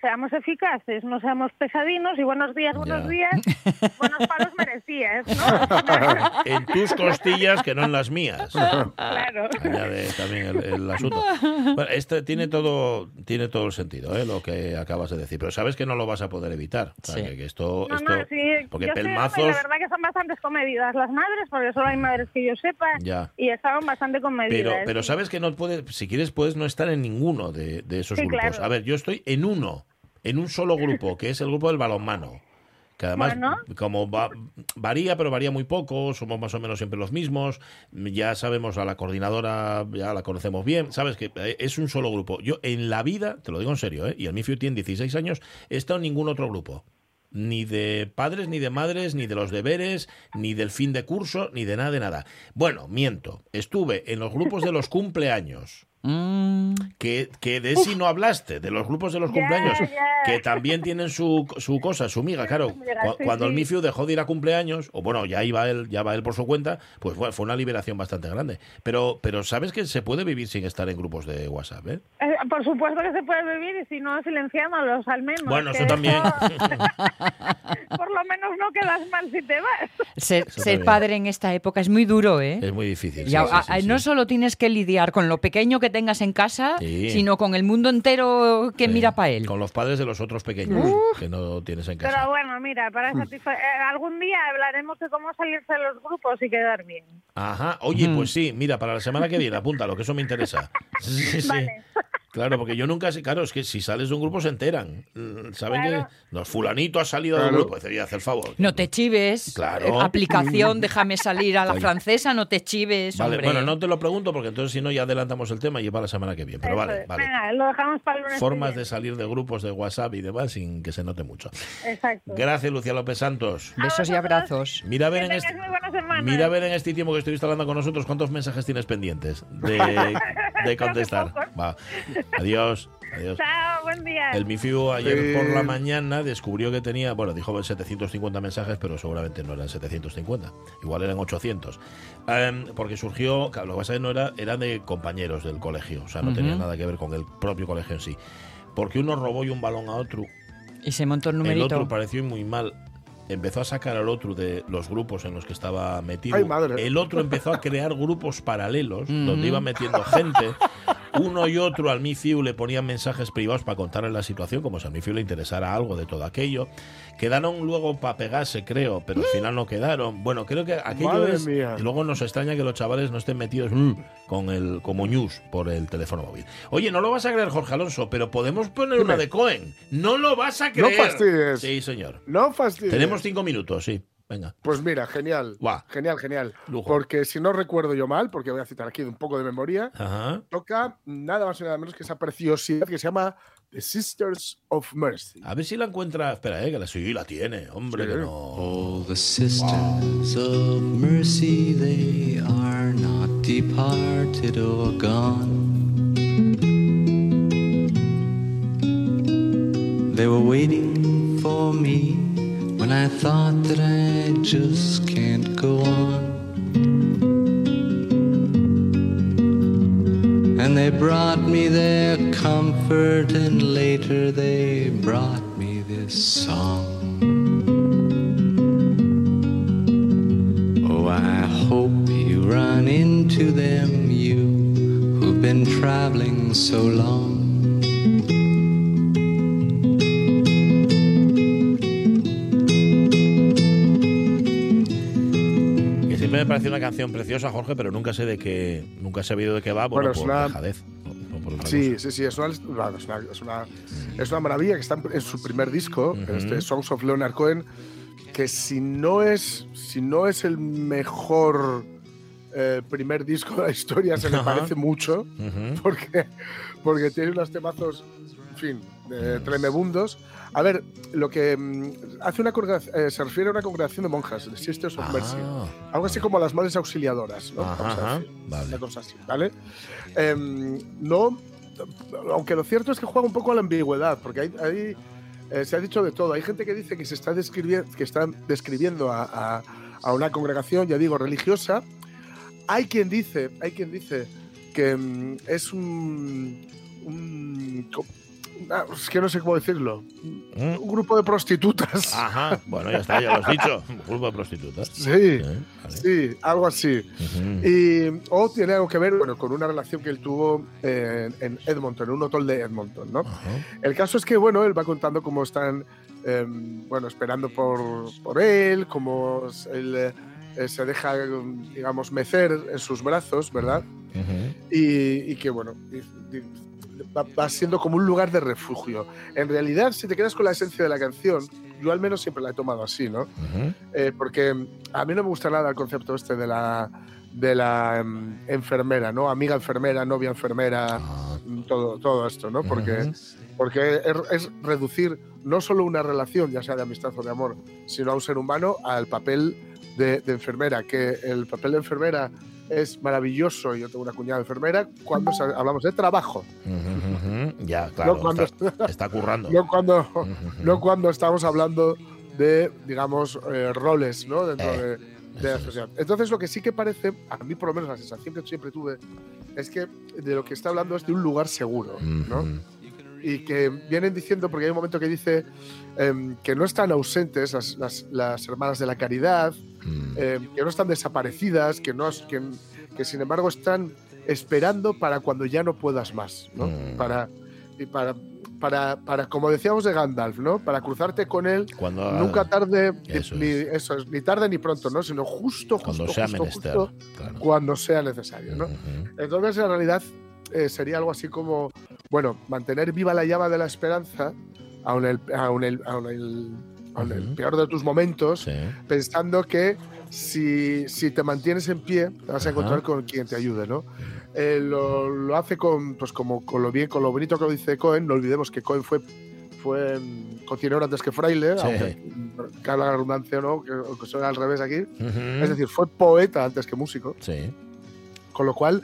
E: Seamos eficaces, no seamos pesadinos y buenos días, buenos
B: Ya.
E: días, buenos palos merecías, ¿no?
B: En tus costillas, que no en las mías.
E: claro.
B: Añade también el, el asunto. Bueno, este tiene todo, tiene todo el sentido, ¿eh? lo que acabas de decir. Pero sabes que no lo vas a poder evitar. O sea,
C: Sí.
B: que, que esto,
E: No,
B: esto
E: no, sí,
B: porque
E: yo sé,
B: pelmazos.
E: la verdad que son bastante comedidas las madres, porque solo hay madres que yo sepa,
B: Ya.
E: y estaban bastante comedidas.
B: Pero, pero sabes que no puedes, si quieres, puedes no estar en ninguno de, de esos
E: Sí,
B: grupos.
E: claro.
B: A ver, yo estoy en uno, en un solo grupo, que es el grupo del balonmano. Que además,
E: Bueno.
B: como va- varía, pero varía muy poco, somos más o menos siempre los mismos, ya sabemos a la coordinadora, ya la conocemos bien, sabes que eh, es un solo grupo. Yo en la vida, te lo digo en serio, ¿eh? y el Mifiu tiene 16 años, he estado en ningún otro grupo. Ni de padres, ni de madres, ni de los deberes, ni del fin de curso, ni de nada de nada. Bueno, miento. Estuve en los grupos de los cumpleaños.
C: Mm,
B: Que, que de si no hablaste, de los grupos de los cumpleaños, que también tienen su, su cosa, su miga, claro. Cu- Cuando el. Mifiu dejó de ir a cumpleaños, o bueno, ya iba él, ya va él por su cuenta, pues fue, fue una liberación bastante grande. Pero, pero sabes que se puede vivir sin estar en grupos de WhatsApp, ¿eh?
E: Eh, por supuesto que se puede vivir y si no, silenciándolos al menos.
B: Bueno, eso también.
E: por lo menos no quedas mal si te vas.
C: ser padre en esta época es muy duro, ¿eh?
B: Es muy difícil.
C: Y
B: sí,
C: a-
B: sí, sí,
C: a-
B: sí.
C: no solo tienes que lidiar con lo pequeño que tengas en casa,
B: Sí.
C: sino con el mundo entero que
B: Sí,
C: mira para él.
B: Con los padres de los otros pequeños que no tienes en casa.
E: Pero bueno, mira, para satisfa- eh, algún día hablaremos de cómo salirse de los grupos y quedar bien.
B: Ajá, oye, pues sí, mira, para la semana que viene, apúntalo, que eso me interesa. Sí, sí.
E: Vale.
B: Claro, porque yo nunca sé, claro, es que si sales de un grupo se enteran. Mm, Saben
E: Claro.
B: que los fulanito ha salido del
F: Claro.
B: grupo, dice, haz el favor.
C: No te chives.
B: Claro.
C: Eh, Aplicación, déjame salir a la francesa, no te chives,
B: Vale,
C: hombre.
B: bueno, no te lo pregunto porque entonces si no ya adelantamos el tema y es para la semana que viene. Pero
E: Eso
B: vale,
E: es.
B: vale.
E: Venga, lo dejamos para el lunes.
B: Formas de salir de grupos de WhatsApp y demás sin que se note mucho.
E: Exacto.
B: Gracias, Lucía López Santos.
C: Besos y abrazos.
B: Mira a ver, en este, mira a ver en este tiempo que estuviste hablando con nosotros cuántos mensajes tienes pendientes de, de contestar. Va. Adiós. Adiós.
E: Chao, buen día.
B: El Mifiu ayer
F: Sí.
B: por la mañana descubrió que tenía, bueno, dijo 750 mensajes, pero seguramente no eran 750, igual eran 800. Em, porque surgió, claro, lo que pasa es que no era, eran de compañeros del colegio, o sea, no tenía nada que ver con el propio colegio en sí. Porque uno robó y un balón a otro,
C: Y se montó el
B: el
C: numerito.
B: otro pareció muy mal. Empezó a sacar al otro de los grupos en los que estaba metido.
F: Ay, madre.
B: El otro empezó a crear grupos paralelos donde iba metiendo gente. Uno y otro al Mifiu le ponían mensajes privados para contarle la situación, como si al Mifiu le interesara algo de todo aquello. Quedaron luego para pegarse, creo, pero al final no quedaron. Bueno, creo que aquello
F: Madre
B: es.
F: mía.
B: Y luego nos extraña que los chavales no estén metidos mm, con el como news por el teléfono móvil. Oye, no lo vas a creer, Jorge Alonso, pero podemos poner una de Cohen. No lo vas a
F: No
B: creer.
F: fastidies.
B: Sí, señor.
F: No fastidies.
B: Tenemos cinco minutos, sí. Venga.
F: Pues mira, genial. Genial, genial.
B: Lujo.
F: Porque si no recuerdo yo mal, porque voy a citar aquí un poco de memoria,
B: Ajá.
F: toca nada más y nada menos que esa preciosidad que se llama The Sisters of Mercy.
B: A ver si la encuentra. Espera, eh, que la sí la tiene. Hombre,
F: Sí.
B: que no.
G: Oh, the sisters of mercy, they are not departed or gone. They were waiting for me when I thought that I just can't go on. And they brought me their comfort, and later they brought me this song. Oh, I hope you run into them, you who've been traveling so long.
B: Me parece una canción preciosa, Jorge, pero nunca sé de qué, nunca he sabido de qué va, bueno,
F: Bueno, es
B: por
F: una-
B: dejadez.
F: Sí, sí, sí, es una, es una, es una- es una- maravilla que está en- su primer disco, este Songs of Leonard Cohen, que si no es, si no es el mejor eh, primer disco de la historia, se le
B: Ajá.
F: parece mucho, porque, porque tiene unos temazos, en fin, eh, tremebundos. A ver, lo que mm, hace una eh, se refiere a una congregación de monjas, de Sisters of Mercy.
B: Ah,
F: Algo así como las madres auxiliadoras, ¿no?
B: Ajá,
F: Vamos a
B: ajá,
F: decir.
B: vale.
F: Una cosa así, ¿vale? Em, no, aunque lo cierto es que juega un poco a la ambigüedad, porque hay, hay, eh, se ha dicho de todo. Hay gente que dice que se está describiendo, que está describiendo a, a- a una congregación, ya digo, religiosa. Hay quien dice, hay quien dice que mm, es un, un- co- ah, es que no sé cómo decirlo,
B: ¿Mm?
F: un grupo de prostitutas.
B: Ajá, bueno, ya está, ya lo has dicho. Grupo de prostitutas.
F: Sí,
B: Eh, vale.
F: sí, algo así. Y, o tiene algo que ver bueno, con una relación que él tuvo eh, en Edmonton, en un hotel de Edmonton. ¿no? El caso es que bueno, él va contando cómo están eh, bueno, esperando por, por él, cómo él eh, se deja, digamos, mecer en sus brazos, ¿verdad? Y, y que bueno, y va, va siendo como un lugar de refugio. En realidad, si te quedas con la esencia de la canción, yo al menos siempre la he tomado así, ¿no? Eh, porque a mí no me gusta nada el concepto este de la, de la em, enfermera, ¿no? Amiga enfermera, novia enfermera,
B: Ah,
F: mm, todo, todo esto, ¿no? Porque, porque es, es reducir no solo una relación, ya sea de amistad o de amor, sino a un ser humano al papel de, de enfermera, que el papel de enfermera es maravilloso, yo tengo una cuñada enfermera, cuando hablamos de trabajo.
B: Ya, claro.
F: no, cuando,
B: está, está currando.
F: no cuando, no cuando estamos hablando de, digamos, eh, roles ¿no? dentro
B: Eh,
F: de, de la sociedad. Entonces, lo que sí que parece, a mí por lo menos la sensación que siempre tuve, es que de lo que está hablando es de un lugar seguro, ¿no? Y que vienen diciendo, porque hay un momento que dice em, que no están ausentes las, las- las hermanas de la caridad,
B: Mm.
F: em, que no están desaparecidas, que, no, que, que sin embargo están esperando para cuando ya no puedas más, ¿no?
B: Mm.
F: Para, y para, para, para, como decíamos de Gandalf, ¿no? Para cruzarte con él
B: Cuando
F: nunca tarde, ni-
B: Eso
F: ni,
B: es.
F: eso es, ni tarde ni pronto, ¿no? Sino justo, justo,
B: cuando sea
F: justo,
B: menester.
F: justo
B: claro.
F: cuando sea necesario, ¿no?
B: Ujú.
F: Entonces, en realidad, eh, sería algo así como, bueno, mantener viva la llama de la esperanza, aun el, aun el, aun el, aun el peor de tus momentos,
B: Sí.
F: pensando que si, si te mantienes en pie, te vas a
B: Ajá.
F: encontrar con quien te ayude, ¿no? Eh, lo, lo hace con, pues como con lo bien, con lo bonito que lo dice Cohen. No olvidemos que Cohen fue, fue mm, cocinero antes que fraile,
B: Sí.
F: aunque mm, cabe la redundancia o no, que, que suena al revés aquí.
B: Ujú.
F: Es decir, fue poeta antes que músico
B: sí.
F: con lo cual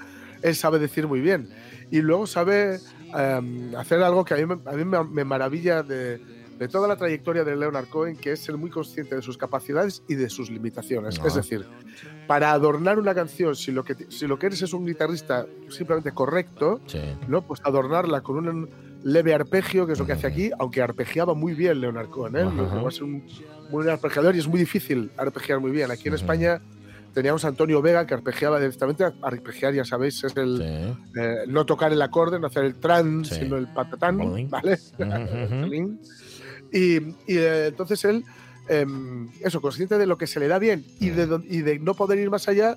F: él sabe decir muy bien. Y luego sabe em, hacer algo que a mí, me- a mí me, me maravilla de, de toda la trayectoria de Leonard Cohen, que es ser muy consciente de sus capacidades y de sus limitaciones.
B: Ah.
F: Es decir, para adornar una canción, si lo, que, si lo que eres es un guitarrista simplemente correcto,
B: Sí.
F: ¿no? pues adornarla con un leve arpegio, que es lo que hace aquí, aunque arpegiaba muy bien Leonard Cohen. ¿eh? Llegó a ser un muy arpegiador y es muy difícil arpegiar muy bien. Aquí en
B: Ujú.
F: España teníamos a Antonio Vega que arpegiaba directamente. Arpegiar, ya sabéis, es el,
B: Sí.
F: eh, no tocar el acorde, no hacer el tran,
B: Sí.
F: sino el patatán. ¿vale? Y y, eh, entonces él, em, eso, consciente de lo que se le da bien y de, y de no poder ir más allá,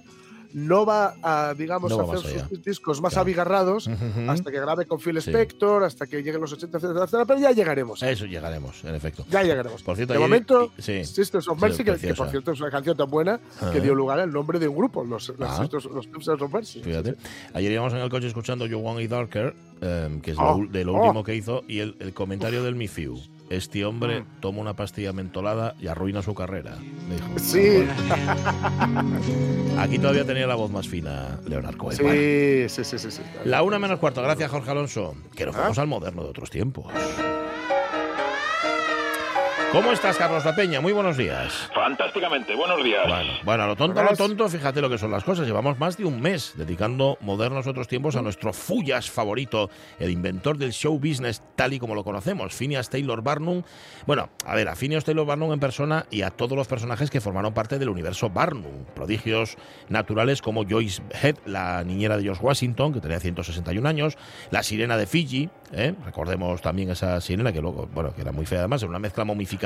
F: no va a, digamos,
B: No va
F: hacer
B: allá.
F: sus discos más
B: Claro.
F: abigarrados hasta que grabe con Phil
B: Sí.
F: Spector, hasta que lleguen los 80, etcétera, etcétera, pero ya llegaremos.
B: Eso llegaremos, en efecto.
F: Ya llegaremos.
B: Por cierto,
F: de
B: ayer-
F: momento,
B: sí.
F: Sisters of
B: Sí,
F: Mercy, que, que por cierto es una canción tan buena que dio lugar al nombre de un grupo, los, los,
B: Ah.
F: Sisters, los Sisters of Mercy.
B: Fíjate. Ayer íbamos en el coche escuchando You Want It Darker, em, que es
F: Oh,
B: lo, de lo
F: oh.
B: último que hizo, y el, el comentario del Mifiu. Este hombre
F: Mm.
B: toma una pastilla mentolada y arruina su carrera. dijo.
F: Sí,
B: Aquí todavía tenía la voz más fina Leonard Cohen. Bueno,
F: sí, sí, sí, sí, sí.
B: la una menos cuarto. Gracias, Jorge Alonso. Que nos
F: Ah.
B: vamos al moderno de otros tiempos. ¿Cómo estás, Carlos La Peña? Muy buenos días.
H: Fantásticamente, buenos días.
B: Bueno, bueno, a lo tonto, a lo tonto, fíjate lo que son las cosas. Llevamos más de un mes dedicando modernos otros tiempos a nuestro Fullas favorito, el inventor del show business tal y como lo conocemos, Phineas Taylor Barnum. Bueno, a ver, a Phineas Taylor Barnum en persona y a todos los personajes que formaron parte del universo Barnum. Prodigios naturales como Joyce Head, la niñera de George Washington, que tenía 161 años, la sirena de Fiji, ¿eh? recordemos también esa sirena que luego, bueno, que era muy fea además, era una mezcla momificada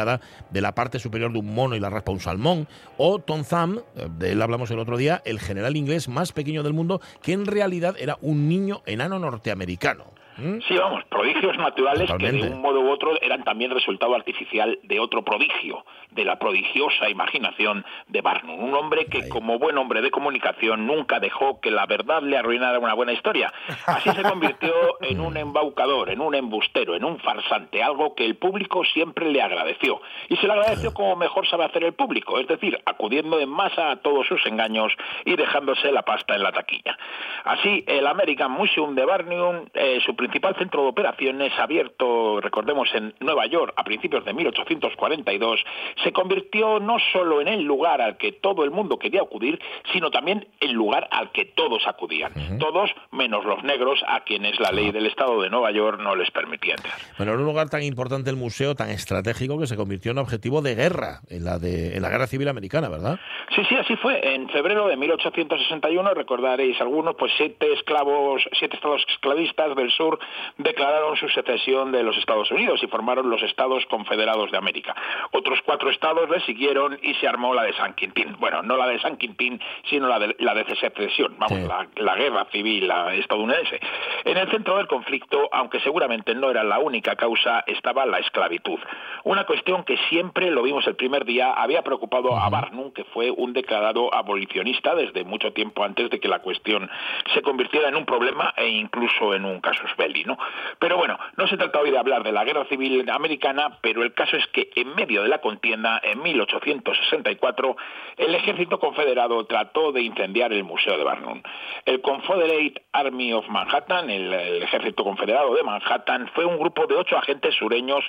B: de la parte superior de un mono y la raspa un salmón, o Tom Thumb, eh, de él hablamos el otro día, el general inglés más pequeño del mundo, que en realidad era un niño enano norteamericano. ¿Mm?
H: Sí, vamos, prodigios naturales que de un modo u otro eran también resultado artificial de otro prodigio, de la prodigiosa imaginación de Barnum. Un hombre que,
B: Ahí.
H: como buen hombre de comunicación, nunca dejó que la verdad le arruinara una buena historia. Así se convirtió en un embaucador, en un embustero, en un farsante, algo que el público siempre le agradeció. Y se le agradeció como mejor sabe hacer el público, es decir, acudiendo en masa a todos sus engaños y dejándose la pasta en la taquilla. Así, el American Museum de Barnum, eh, su principal centro de operaciones, abierto, recordemos, en Nueva York a principios de 1842, se convirtió no solo en el lugar al que todo el mundo quería acudir, sino también el lugar al que todos acudían. Todos menos los negros, a quienes la ley del Estado de Nueva York no les permitía entrar.
B: Bueno, era un lugar tan importante el museo, tan estratégico, que se convirtió en objetivo de guerra, en la, de, en la Guerra Civil Americana, ¿verdad?
H: Sí, sí, así fue. En febrero de 1861, recordaréis algunos, pues siete esclavos, siete estados esclavistas del sur declararon su secesión de los Estados Unidos y formaron los Estados Confederados de América. Otros cuatro estados le siguieron y se armó la de San Quintín. Bueno, no la de San Quintín, sino la de, la de secesión, vamos,
B: Sí.
H: la, la guerra civil la estadounidense. En el centro del conflicto, aunque seguramente no era la única causa, estaba la esclavitud. Una cuestión que siempre, lo vimos el primer día, había preocupado a Barnum, que fue un declarado abolicionista desde mucho tiempo antes de que la cuestión se convirtiera en un problema e incluso en un casus belli, ¿no? Pero bueno, no se trata hoy de hablar de la guerra civil americana, pero el caso es que en medio de la contienda, en 1864, el ejército confederado trató de incendiar el Museo de Barnum. El Confederate Army of Manhattan, el, el ejército confederado de Manhattan, fue un grupo de ocho agentes sureños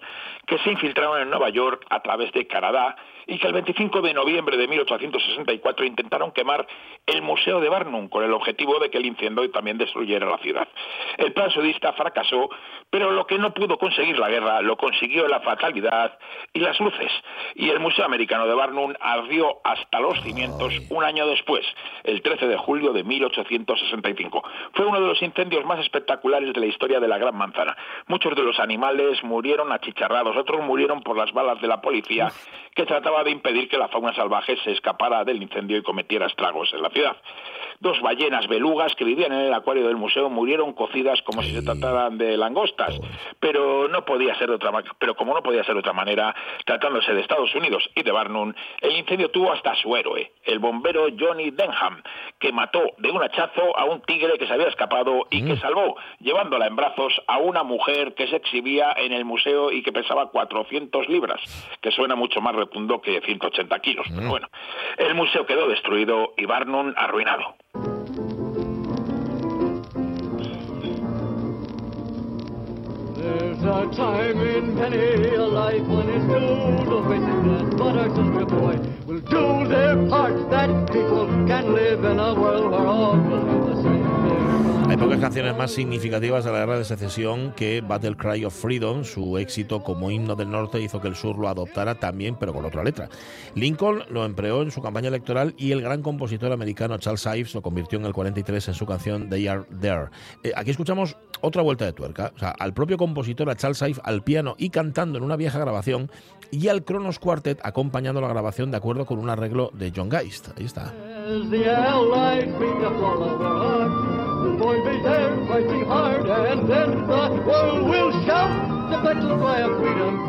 H: que se infiltraron en Nueva York a través de Canadá y que el 25 de noviembre de 1864 intentaron quemar el Museo de Barnum con el objetivo de que el incendio también destruyera la ciudad. El plan sudista fracasó, pero lo que no pudo conseguir la guerra lo consiguió la fatalidad y las luces. Y el Museo Americano de Barnum ardió hasta los cimientos un año después, el 13 de julio de 1865. Fue uno de los incendios más espectaculares de la historia de la Gran Manzana. Muchos de los animales murieron achicharrados, otros murieron por las balas de la policía que trataba de impedir que la fauna salvaje se escapara del incendio y cometiera estragos en la ciudad. Dos ballenas belugas que vivían en el acuario del museo murieron cocidas como si se trataran de langostas, pero no podía ser de otra pero como no podía ser de otra manera, tratándose de Estados Unidos y de Barnum, el incendio tuvo hasta su héroe, el bombero Johnny Denham, que mató de un hachazo a un tigre que se había escapado y que salvó, llevándola en brazos a una mujer que se exhibía en el museo y que pesaba 400 libras, que suena mucho más retundo que 180 kilos. Pero bueno, el museo quedó destruido y Barnum arruinado.
G: A time in many a life when it's to faces that a boy will do their part that people can live in a world where all will have
B: pocas canciones más significativas de la guerra de secesión que Battle Cry of Freedom. Su éxito como himno del norte hizo que el sur lo adoptara también, pero con otra letra. Lincoln lo empleó en su campaña electoral y el gran compositor americano Charles Ives lo convirtió en el 43 en su canción They Are There. Eh, aquí escuchamos otra vuelta de tuerca. O sea, al propio compositor, Charles Ives, al piano y cantando en una vieja grabación, y al Kronos Quartet acompañando la grabación de acuerdo con un arreglo de John Geist. Ahí está.
G: Boy, be there fighting hard, and then the world will shout.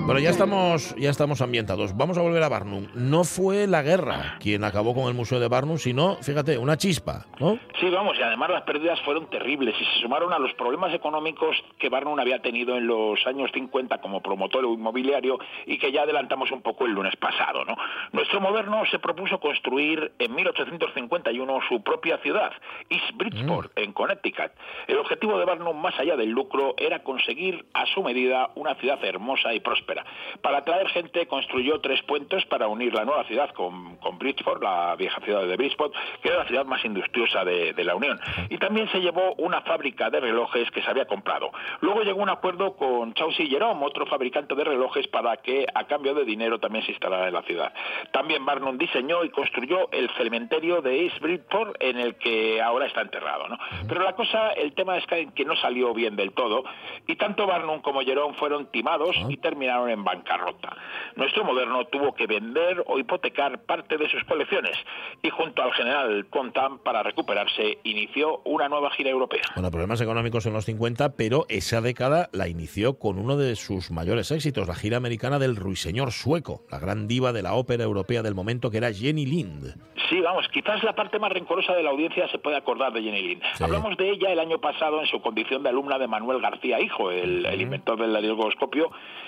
B: Bueno, ya estamos, ya estamos ambientados. Vamos a volver a Barnum. No fue la guerra quien acabó con el Museo de Barnum, sino, fíjate, una chispa, ¿no?
H: Sí, vamos, y además las pérdidas fueron terribles y se sumaron a los problemas económicos que Barnum había tenido en los años 50 como promotor inmobiliario y que ya adelantamos un poco el lunes pasado. ¿no? Nuestro moderno se propuso construir en 1851 su propia ciudad, East Bridgeport, en Connecticut. El objetivo de Barnum, más allá del lucro, era conseguir a su medida una ciudad hermosa y próspera. Para atraer gente construyó tres puentes para unir la nueva ciudad con, con Bridgeport, la vieja ciudad de Bridgeport, que era la ciudad más industriosa de, la Unión. Y también se llevó una fábrica de relojes que se había comprado. Luego llegó un acuerdo con Chaucy Jerome, otro fabricante de relojes, para que a cambio de dinero también se instalara en la ciudad. También Barnum diseñó y construyó el cementerio de East Bridgeport, en el que ahora está enterrado. ¿no? Pero la cosa, el tema es que no salió bien del todo, y tanto Barnum como Jerome fueron timados y terminaron en bancarrota. Nuestro moderno tuvo que vender o hipotecar parte de sus colecciones, y junto al general Contam, para recuperarse, inició una nueva gira europea.
B: Bueno, problemas económicos en los 50, pero esa década la inició con uno de sus mayores éxitos, la gira americana del ruiseñor sueco, la gran diva de la ópera europea del momento que era Jenny Lind.
H: Sí, vamos, quizás la parte más rencorosa de la audiencia se puede acordar de Jenny Lind.
B: Sí.
H: Hablamos de ella el año pasado en su condición de alumna de Manuel García Hijo, el, el inventor del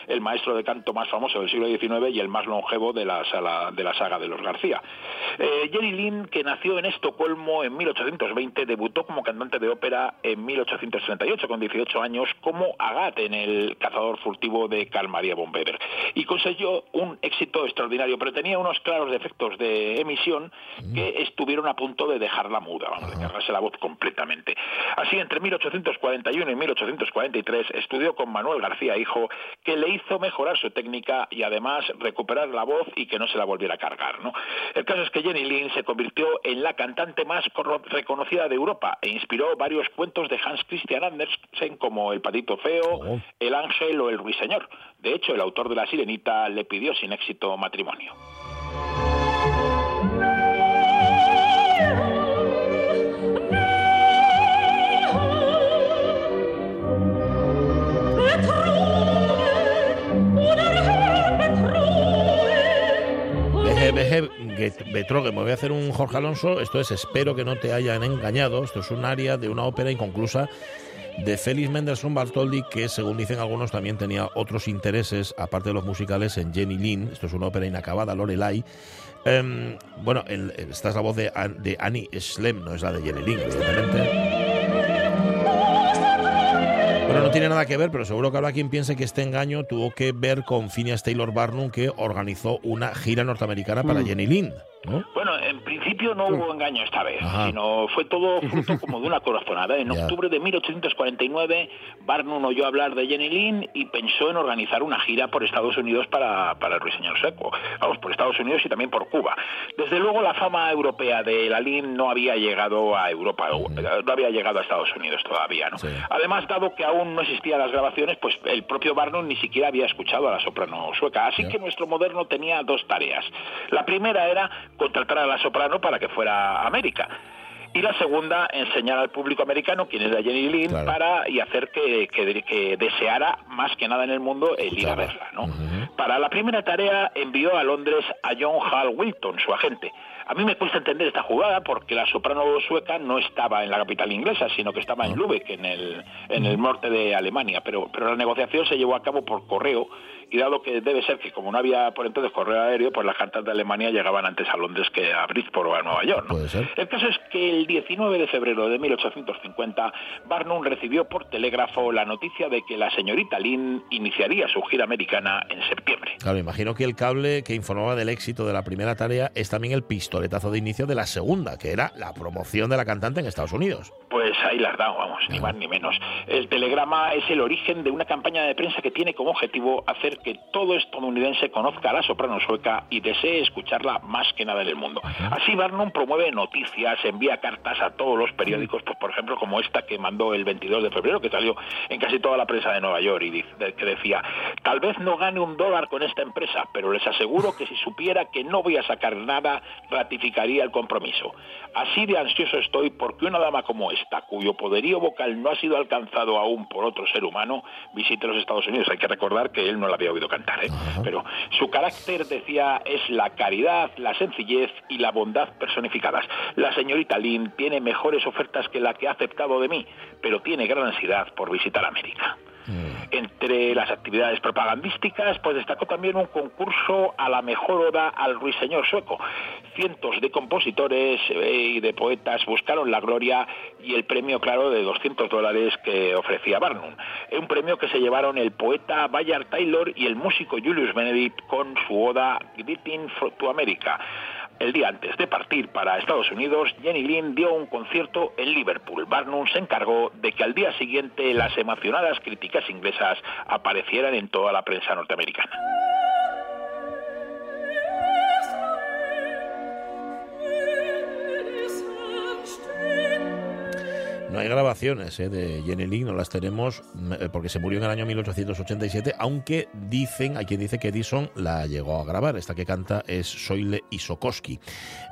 H: el maestro de canto más famoso del siglo XIX y el más longevo de la, sala, de la saga de los García. Eh, Jenny Lind, que nació en Estocolmo en 1820, debutó como cantante de ópera en 1838 con 18 años como Agathe en El cazador furtivo de Carl Maria von Weber y consiguió un éxito extraordinario, pero tenía unos claros defectos de emisión que estuvieron a punto de dejarla muda, vamos, de cargarse la voz completamente. Así, entre 1841 y 1843 estudió con Manuel García Hijo, que le hizo mejorar su técnica y además recuperar la voz y que no se la volviera a cargar. ¿no? El caso es que Jenny Lind se convirtió en la cantante más reconocida de Europa e inspiró varios cuentos de Hans Christian Andersen como El patito feo, El ángel o El ruiseñor. De hecho, el autor de La sirenita le pidió sin éxito matrimonio.
B: Get- Betroge, me voy a hacer un Jorge Alonso. Esto es Espero que no te hayan engañado. Esto es un área de una ópera inconclusa de Félix Mendelssohn Bartholdy, que según dicen algunos también tenía otros intereses, aparte de los musicales, en Jenny Lind. Esto es una ópera inacabada, Lorelai. Em, bueno, el- esta es la voz de, de Annie Schlem, no es la de Jenny Lind, evidentemente. Bueno, no tiene nada que ver, pero seguro que habrá quien piense que este engaño tuvo que ver con Phineas Taylor Barnum, que organizó una gira norteamericana para Jenny Lind. ¿No?
H: Bueno, en principio no hubo engaño esta vez,
B: Ajá.
H: sino fue todo fruto como de una corazonada. En octubre de 1849, Barnum oyó hablar de Jenny Lind y pensó en organizar una gira por Estados Unidos para, para el ruiseñor seco. Vamos, por Estados Unidos y también por Cuba. Desde luego, la fama europea de la Lind no había llegado a Europa, o- no había llegado a Estados Unidos todavía, ¿no?
B: Sí.
H: Además, dado que aún no existían las grabaciones, pues el propio Barnum ni siquiera había escuchado a la soprano sueca. Así que nuestro moderno tenía dos tareas. La primera era contratar a la soprano para que fuera a América. Y la segunda, enseñar al público americano quién era Jenny
B: Claro.
H: para y hacer que, que- que deseara más que nada en el mundo el ir a verla. ¿no? Para la primera tarea envió a Londres a John Hall Wilton, su agente. A mí me cuesta entender esta jugada porque la soprano sueca no estaba en la capital inglesa, sino que estaba en Lübeck, en el, en el norte de Alemania. Pero, pero la negociación se llevó a cabo por correo y dado que debe ser que como no había por entonces correo aéreo, pues las cartas de Alemania llegaban antes a Londres que a Bridgeport o a Nueva York. ¿no?
B: Puede ser.
H: El caso es que el 19 de febrero de 1850, Barnum recibió por telégrafo la noticia de que la señorita Lynn iniciaría su gira americana en septiembre.
B: Claro, imagino que el cable que informaba del éxito de la primera tarea es también el pistoletazo de inicio de la segunda, que era la promoción de la cantante en Estados Unidos.
H: Pues ahí las dado, vamos, ni más ni menos. El telegrama es el origen de una campaña de prensa que tiene como objetivo hacer que todo estadounidense conozca a la soprano sueca y desee escucharla más que nada en el mundo. Así Barnum promueve noticias, envía cartas a todos los periódicos, pues por ejemplo como esta que mandó el 22 de febrero, que salió en casi toda la prensa de Nueva York y que decía, tal vez no gane un dólar con esta empresa, pero les aseguro que si supiera que no voy a sacar nada, ratificaría el compromiso. Así de ansioso estoy porque una dama como esta, cuyo poderío vocal no ha sido alcanzado aún por otro ser humano, visite los Estados Unidos. Hay que recordar que él no la había oído cantar, ¿eh? pero su carácter, decía, es la caridad, la sencillez y la bondad personificadas. La señorita Lynn tiene mejores ofertas que la que ha aceptado de mí, pero tiene gran ansiedad por visitar América. Entre las actividades propagandísticas, pues destacó también un concurso a la mejor oda al ruiseñor sueco. cientos de compositores eh, y de poetas buscaron la gloria y el premio, claro, de 200 dólares que ofrecía Barnum. Un premio que se llevaron el poeta Bayard Taylor y el músico Julius Benedict con su oda Greeting to America. El día antes de partir para Estados Unidos, Jenny Lynn dio un concierto en Liverpool. Barnum se encargó de que al día siguiente las emocionadas críticas inglesas aparecieran en toda la prensa norteamericana.
B: No hay grabaciones eh, de Jenny Lynn, no las tenemos eh, porque se murió en el año 1887, aunque dicen, hay quien dice que Edison la llegó a grabar. Esta que canta es Soile y Sokoski.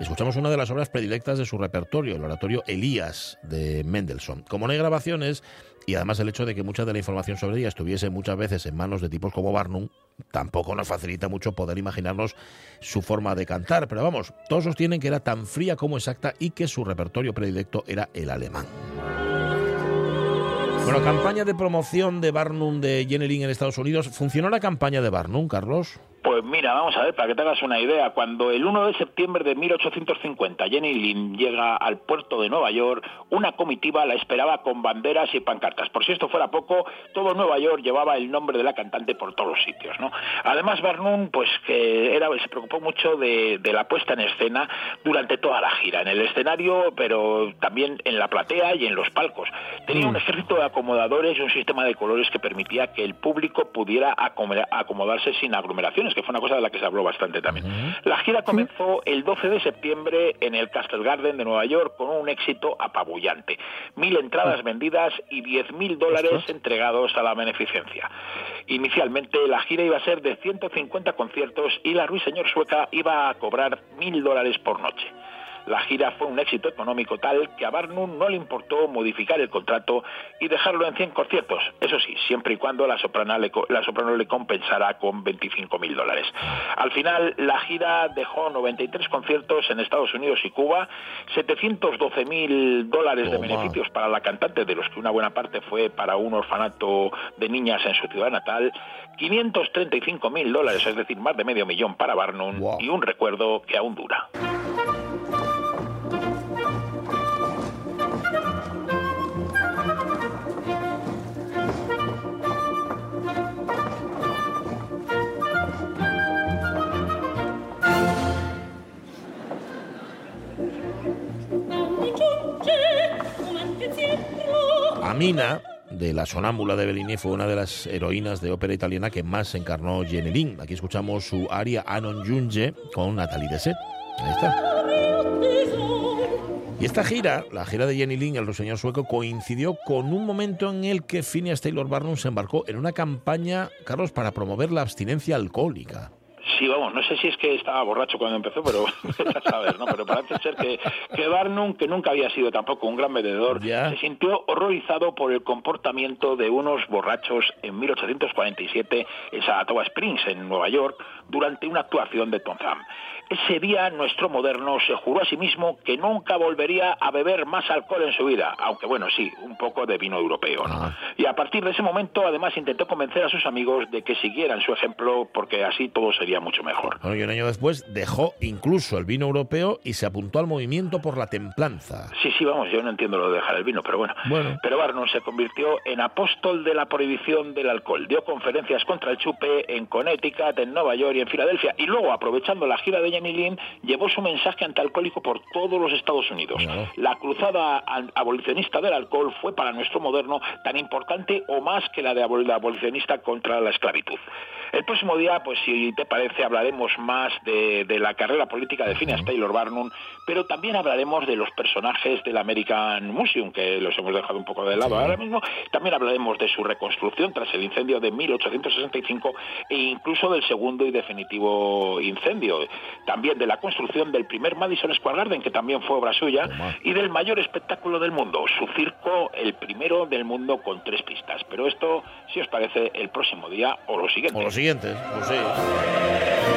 B: Escuchamos una de las obras predilectas de su repertorio, el oratorio Elías de Mendelssohn. Como no hay grabaciones, y además el hecho de que mucha de la información sobre ella estuviese muchas veces en manos de tipos como Barnum, tampoco nos facilita mucho poder imaginarnos su forma de cantar. Pero vamos, todos sostienen que era tan fría como exacta y que su repertorio predilecto era el alemán. Bueno, campaña de promoción de Barnum de Jenny en Estados Unidos. ¿Funcionó la campaña de Barnum, Carlos?
H: Pues mira, vamos a ver, para que te hagas una idea, cuando el 1 de septiembre de 1850 Jenny Lynn llega al puerto de Nueva York, una comitiva la esperaba con banderas y pancartas. Por si esto fuera poco, todo Nueva York llevaba el nombre de la cantante por todos los sitios, ¿no? Además, Barnum, pues que era, se preocupó mucho de, de la puesta en escena durante toda la gira, en el escenario, pero también en la platea y en los palcos. Tenía un ejército de acomodadores y un sistema de colores que permitía que el público pudiera acom- acomodarse sin aglomeraciones que fue una cosa de la que se habló bastante también. La gira comenzó el 12 de septiembre en el Castle Garden de Nueva York con un éxito apabullante. Mil entradas vendidas y diez mil dólares entregados a la beneficencia. Inicialmente la gira iba a ser de 150 conciertos y la ruiseñor sueca iba a cobrar mil dólares por noche. La gira fue un éxito económico tal que a Barnum no le importó modificar el contrato y dejarlo en 100 conciertos. Eso sí, siempre y cuando la soprano le, la soprano le compensara con 25 mil dólares. Al final, la gira dejó 93 conciertos en Estados Unidos y Cuba, 712 mil dólares de beneficios para la cantante, de los que una buena parte fue para un orfanato de niñas en su ciudad natal, 535 mil dólares, es decir, más de medio millón para Barnum
B: Wow.
H: y un recuerdo que aún dura.
B: Amina, de la sonámbula de Bellini, fue una de las heroínas de ópera italiana que más encarnó Jenny Lynn. Aquí escuchamos su aria Anon Junge con Nathalie Dessé. Ahí está. Y esta gira, la gira de Jenny Lynn, el ruiseñor sueco, coincidió con un momento en el que Phineas Taylor Barnum se embarcó en una campaña, Carlos, para promover la abstinencia alcohólica.
H: Sí, vamos, no sé si es que estaba borracho cuando empezó, pero a saber, ¿no? Pero parece ser que, que Barnum, que nunca había sido tampoco un gran
B: Ya.
H: se sintió horrorizado por el comportamiento de unos borrachos en 1847 en Saratoga Springs, en Nueva York, durante una actuación de Tom Thumb. Ese día nuestro moderno se juró a sí mismo que nunca volvería a beber más alcohol en su vida, aunque bueno, sí, un poco de vino europeo, ¿no?
B: Ah.
H: Y a partir de ese momento, además, intentó convencer a sus amigos de que siguieran su ejemplo, porque así todo sería mucho mejor.
B: Bueno, y un año después dejó incluso el vino europeo y se apuntó al movimiento por la templanza.
H: Sí, sí, vamos, yo no entiendo lo de dejar el vino, pero bueno.
B: Bueno.
H: Pero Barnum se convirtió en apóstol de la prohibición del alcohol. Dio conferencias contra el chupe en Connecticut, en Nueva York y en Filadelfia. Y luego, aprovechando la gira de Jenny Lynn, llevó su mensaje antialcohólico por todos los Estados Unidos.
B: Claro.
H: La cruzada abolicionista del alcohol fue para nuestro moderno tan importante o más que la de abolicionista contra la esclavitud. El próximo día, pues si te parece, hablaremos más de, de la carrera política de Phineas Taylor Barnum, pero también hablaremos de los personajes del American Museum, que los hemos dejado un poco de lado ahora mismo. También hablaremos de su reconstrucción tras el incendio de 1865 e incluso del segundo y definitivo incendio. También de la construcción del primer Madison Square Garden, que también fue obra suya, y del mayor espectáculo del mundo, su circo, el primero del mundo con tres pistas. Pero esto, si os parece, el próximo día o lo siguiente.
B: O siguientes, pues sí.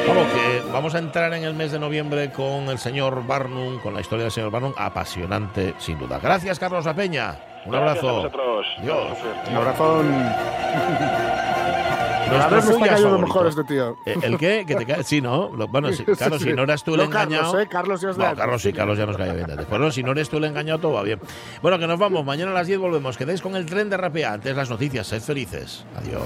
B: Vamos, que vamos a entrar en el mes de noviembre con el señor Barnum, con la historia del señor Barnum, apasionante sin duda. Gracias, Carlos La Peña. Un
H: Gracias
B: abrazo.
H: a.
B: Dios.
F: Un abrazón.
B: Nuestro
F: me está cayendo
B: favorito.
F: mejor este tío.
B: Eh, ¿El qué? ¿Que te cae? Sí, ¿no? Lo- bueno, sí,
F: Sí,
B: claro,
F: sí.
B: si no eras tú el
F: No,
B: engañado.
F: Carlos, ¿eh? Carlos ya
B: No. Carlos sí, Carlos ya nos cae bien. Después, no, si no eres tú el engañado, todo va bien. Bueno, que nos vamos. Mañana a las 10 volvemos. Quedéis con el tren de rapea. Antes las noticias. Sed felices. Adiós.